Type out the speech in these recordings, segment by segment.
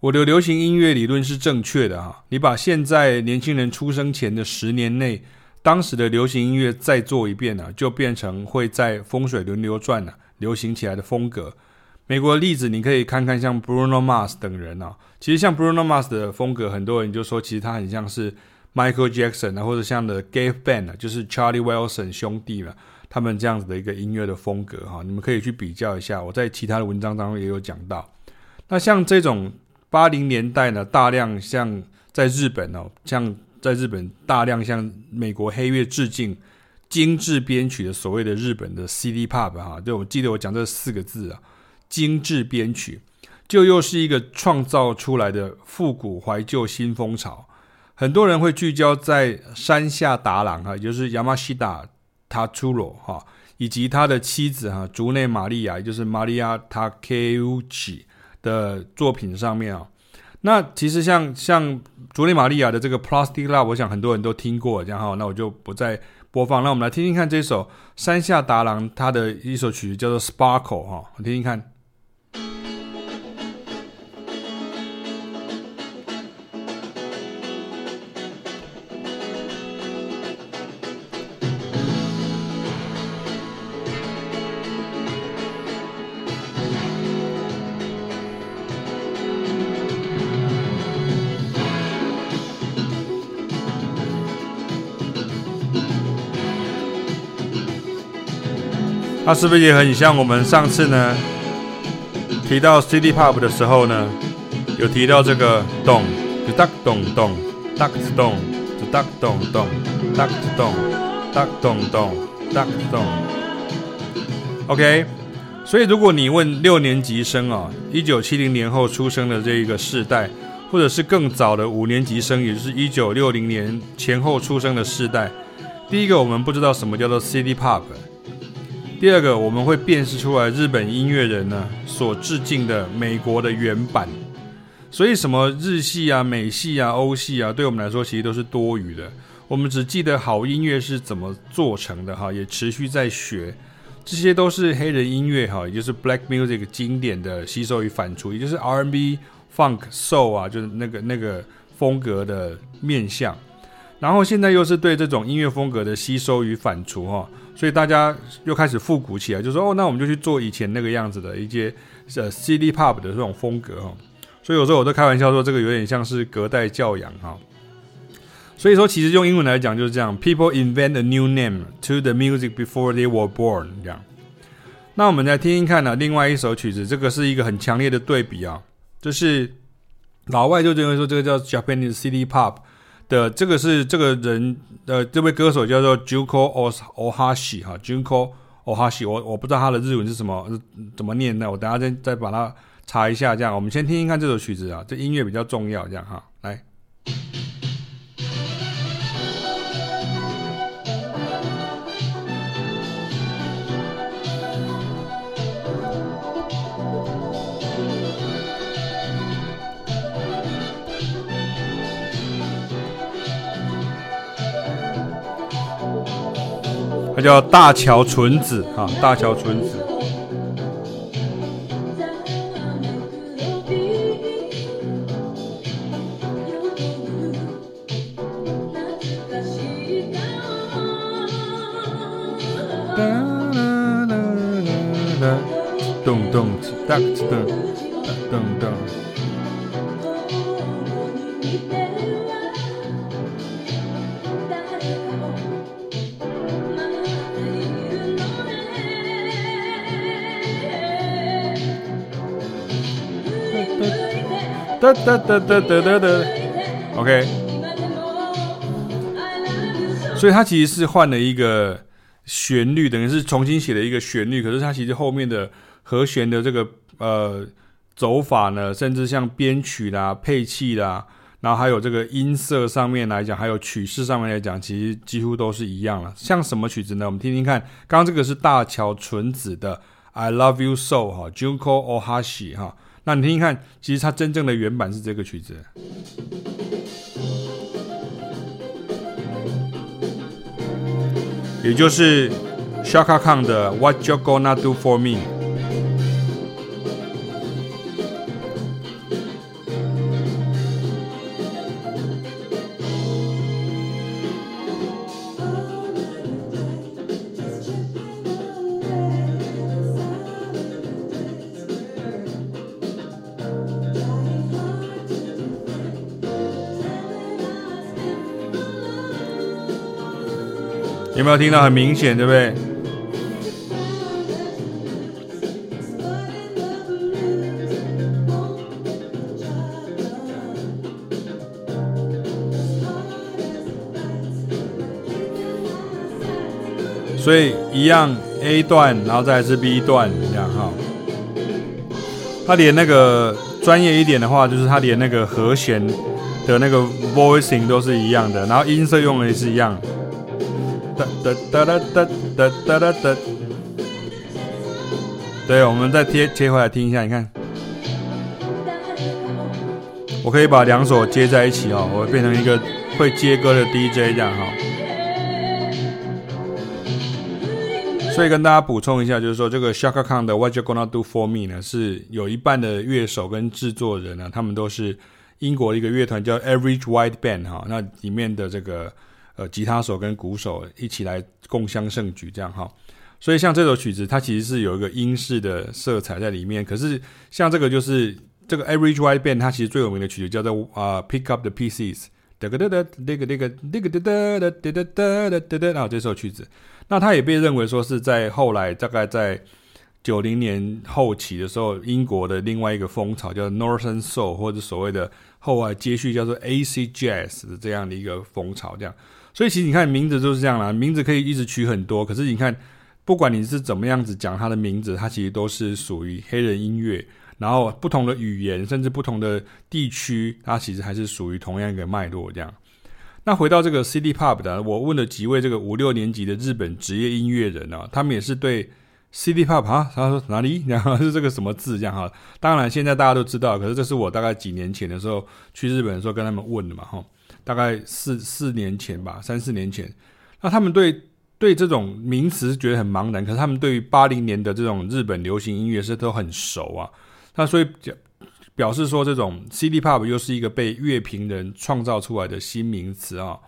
我的流行音乐理论是正确的哈。你把现在年轻人出生前的十年内，当时的流行音乐再做一遍呢，就变成会在风水轮流转呢，流行起来的风格。美国的例子你可以看看，像 Bruno Mars 等人啊，其实像 Bruno Mars 的风格，很多人就说其实他很像是 Michael Jackson 啊，或者像的 Gave Band 啊，就是 Charlie Wilson 兄弟了，他们这样子的一个音乐的风格哈，你们可以去比较一下。我在其他的文章当中也有讲到。那像这种。八零年代呢，大量像在日本哦，像在日本大量向美国黑月致敬、精致编曲的所谓的日本的 CD Pop 哈，对，我记得我讲这四个字啊，精致编曲，就又是一个创造出来的复古怀旧新风潮。很多人会聚焦在山下达郎哈，也就是 Yamashita Tatsuro 哈，以及他的妻子哈，竹内玛利亚，也就是 Maria Takeuchi。的作品上面啊，那其实像像竹内玛利亚的这个 Plastic Love，我想很多人都听过，这样哈，那我就不再播放。那我们来听听看这首山下达郎他的一首曲叫做 Sparkle 哈，我听听看。它是不是也很像我们上次呢提到 City Pop 的时候呢，有提到这个咚，就哒咚咚，哒咚，就哒咚咚，哒咚，哒咚咚，哒咚。OK，所以如果你问六年级生啊，一九七零年后出生的这一个世代，或者是更早的五年级生，也就是一九六零年前后出生的世代，第一个我们不知道什么叫做 City Pop。第二个，我们会辨识出来日本音乐人呢所致敬的美国的原版，所以什么日系啊、美系啊、欧系啊，对我们来说其实都是多余的。我们只记得好音乐是怎么做成的哈，也持续在学，这些都是黑人音乐哈，也就是 Black Music 经典的吸收与反刍，也就是 R&B、Funk、Soul 啊，就是那个那个风格的面向。然后现在又是对这种音乐风格的吸收与反刍哈。所以大家又开始复古起来，就说哦，那我们就去做以前那个样子的一些呃 City Pop 的这种风格哈。所以有时候我都开玩笑说，这个有点像是隔代教养哈。所以说，其实用英文来讲就是这样：People invent a new name to the music before they were born。这样。那我们来听听看呢，另外一首曲子，这个是一个很强烈的对比啊，就是老外就认为说这个叫 Japanese City Pop。的这个是这个人，呃，这位歌手叫做 Juko Ohashi 哈，Juko Ohashi，我我不知道他的日文是什么，怎么念的，我等下再再把它查一下，这样，我们先听听看这首曲子啊，这音乐比较重要，这样哈，来。叫大桥纯子啊，大桥纯子。咚咚哒哒咚咚咚。哒哒哒哒哒哒哒，OK。所以它其实是换了一个旋律，等于是重新写了一个旋律。可是它其实后面的和弦的这个呃走法呢，甚至像编曲啦、配器啦，然后还有这个音色上面来讲，还有曲式上面来讲，其实几乎都是一样了。像什么曲子呢？我们听听看。刚刚这个是大桥纯子的《I Love You So》哈，Juko Ohashi 哈。那你听听看，其实它真正的原版是这个曲子，也就是 Shaka Khan 的 What You Gonna Do For Me。有没有听到？很明显，对不对？所以一样 A 段，然后再是 B 段，这样哈。他连那个专业一点的话，就是他连那个和弦的那个 voicing 都是一样的，然后音色用的也是一样。哒哒哒哒哒哒哒哒。对，我们再贴切回来听一下，你看，我可以把两首接在一起哦，我会变成一个会接歌的 DJ 这样哈。所以跟大家补充一下，就是说这个 Shaka Khan 的 What You Gonna Do For Me 呢，是有一半的乐手跟制作人呢，他们都是英国的一个乐团叫 Average White Band 哈，那里面的这个呃吉他手跟鼓手一起来共襄盛举这样哈。所以像这首曲子，它其实是有一个英式的色彩在里面。可是像这个就是这个 Average White Band，它其实最有名的曲子叫做啊 Pick Up the Pieces，哒哒哒哒哒哒哒哒哒哒哒哒哒哒哒哒，然后这首曲子。那它也被认为说是在后来大概在九零年后期的时候，英国的另外一个风潮叫 Northern Soul，或者所谓的后来接续叫做 AC Jazz 的这样的一个风潮，这样。所以其实你看名字就是这样啦，名字可以一直取很多，可是你看不管你是怎么样子讲他的名字，他其实都是属于黑人音乐，然后不同的语言甚至不同的地区，它其实还是属于同样一个脉络这样。那回到这个 City Pop 的，我问了几位这个五六年级的日本职业音乐人啊，他们也是对 City Pop 啊，他说哪里？然 后是这个什么字这样哈？当然现在大家都知道，可是这是我大概几年前的时候去日本的时候跟他们问的嘛哈，大概四四年前吧，三四年前。那他们对对这种名词觉得很茫然，可是他们对于八零年的这种日本流行音乐是都很熟啊。那所以讲。表示说，这种 CD pop 又是一个被乐评人创造出来的新名词啊。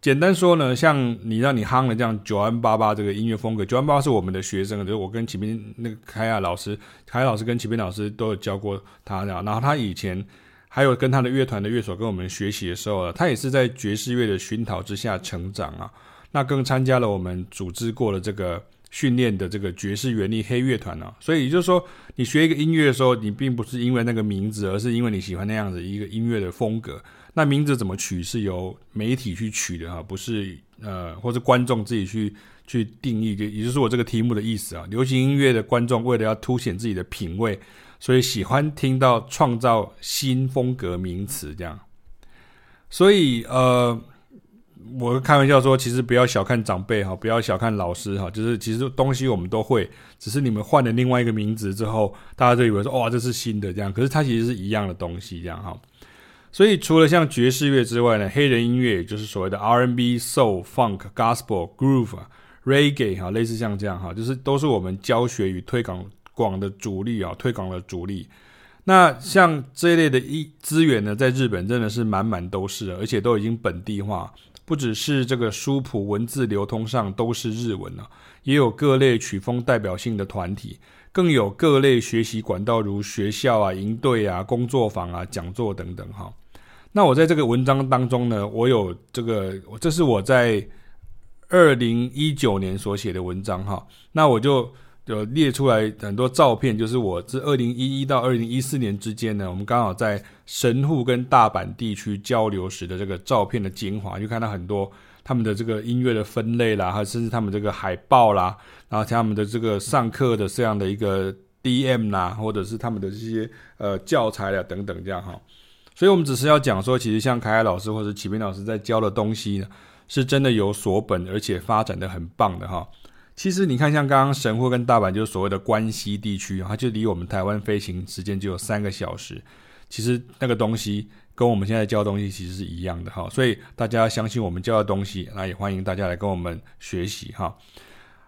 简单说呢，像你让你夯的这样九安八八这个音乐风格，九安八八是我们的学生，就是我跟启斌那个凯亚老师，凯亚老师跟启斌老师都有教过他这样。然后他以前还有跟他的乐团的乐手跟我们学习的时候啊，他也是在爵士乐的熏陶之下成长啊。那更参加了我们组织过的这个。训练的这个爵士原力黑乐团呢，所以也就是说，你学一个音乐的时候，你并不是因为那个名字，而是因为你喜欢那样子一个音乐的风格。那名字怎么取是由媒体去取的啊，不是呃，或者观众自己去去定义。也就是我这个题目的意思啊，流行音乐的观众为了要凸显自己的品味，所以喜欢听到创造新风格名词这样。所以呃。我开玩笑说，其实不要小看长辈哈，不要小看老师哈，就是其实东西我们都会，只是你们换了另外一个名字之后，大家就以为说哇，这是新的这样，可是它其实是一样的东西这样哈。所以除了像爵士乐之外呢，黑人音乐也就是所谓的 R&B、Soul、Funk、Gospel、Groove、Reggae 哈，类似像这样哈，就是都是我们教学与推广广的主力啊，推广的主力。那像这一类的一资源呢，在日本真的是满满都是，而且都已经本地化。不只是这个书谱文字流通上都是日文啊，也有各类曲风代表性的团体，更有各类学习管道，如学校啊、营队啊、工作坊啊、讲座等等哈。那我在这个文章当中呢，我有这个，这是我在二零一九年所写的文章哈。那我就。就列出来很多照片，就是我自二零一一到二零一四年之间呢，我们刚好在神户跟大阪地区交流时的这个照片的精华，就看到很多他们的这个音乐的分类啦，还有甚至他们这个海报啦，然后像他们的这个上课的这样的一个 DM 啦，或者是他们的这些呃教材啦等等这样哈。所以我们只是要讲说，其实像凯凯老师或者启明老师在教的东西呢，是真的有所本，而且发展的很棒的哈。其实你看，像刚刚神户跟大阪，就是所谓的关西地区，它就离我们台湾飞行时间就有三个小时。其实那个东西跟我们现在教的东西其实是一样的哈，所以大家相信我们教的东西，那也欢迎大家来跟我们学习哈。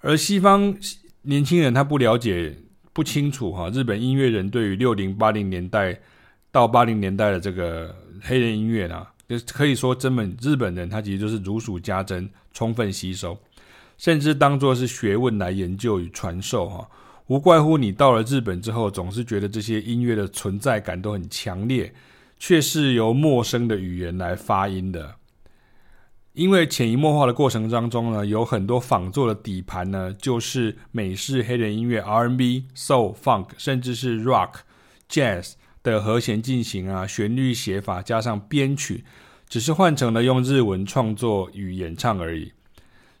而西方年轻人他不了解、不清楚哈，日本音乐人对于六零八零年代到八零年代的这个黑人音乐呢，就可以说真本日本人他其实就是如数家珍，充分吸收。甚至当作是学问来研究与传授，哈，无怪乎你到了日本之后，总是觉得这些音乐的存在感都很强烈，却是由陌生的语言来发音的。因为潜移默化的过程当中呢，有很多仿作的底盘呢，就是美式黑人音乐 R&B、Soul、Funk，甚至是 Rock、Jazz 的和弦进行啊，旋律写法加上编曲，只是换成了用日文创作与演唱而已。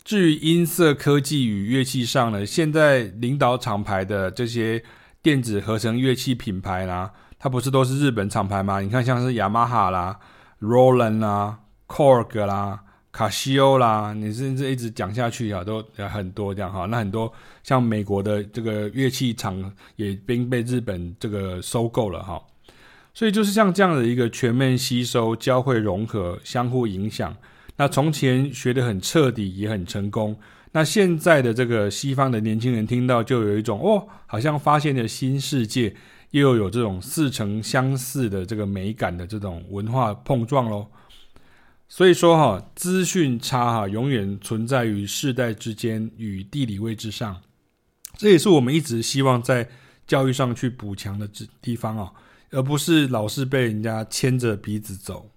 至于音色科技与乐器上呢，现在领导厂牌的这些电子合成乐器品牌啦，它不是都是日本厂牌吗？你看像是雅马哈啦、Roland 啦、Korg 啦。卡西欧啦，你甚至一直讲下去啊，都很多这样哈。那很多像美国的这个乐器厂也并被日本这个收购了哈。所以就是像这样的一个全面吸收、交汇融合、相互影响。那从前学得很彻底，也很成功。那现在的这个西方的年轻人听到，就有一种哦，好像发现了新世界，又有这种似曾相似的这个美感的这种文化碰撞喽。所以说哈，资讯差哈，永远存在于世代之间与地理位置上，这也是我们一直希望在教育上去补强的地方啊，而不是老是被人家牵着鼻子走。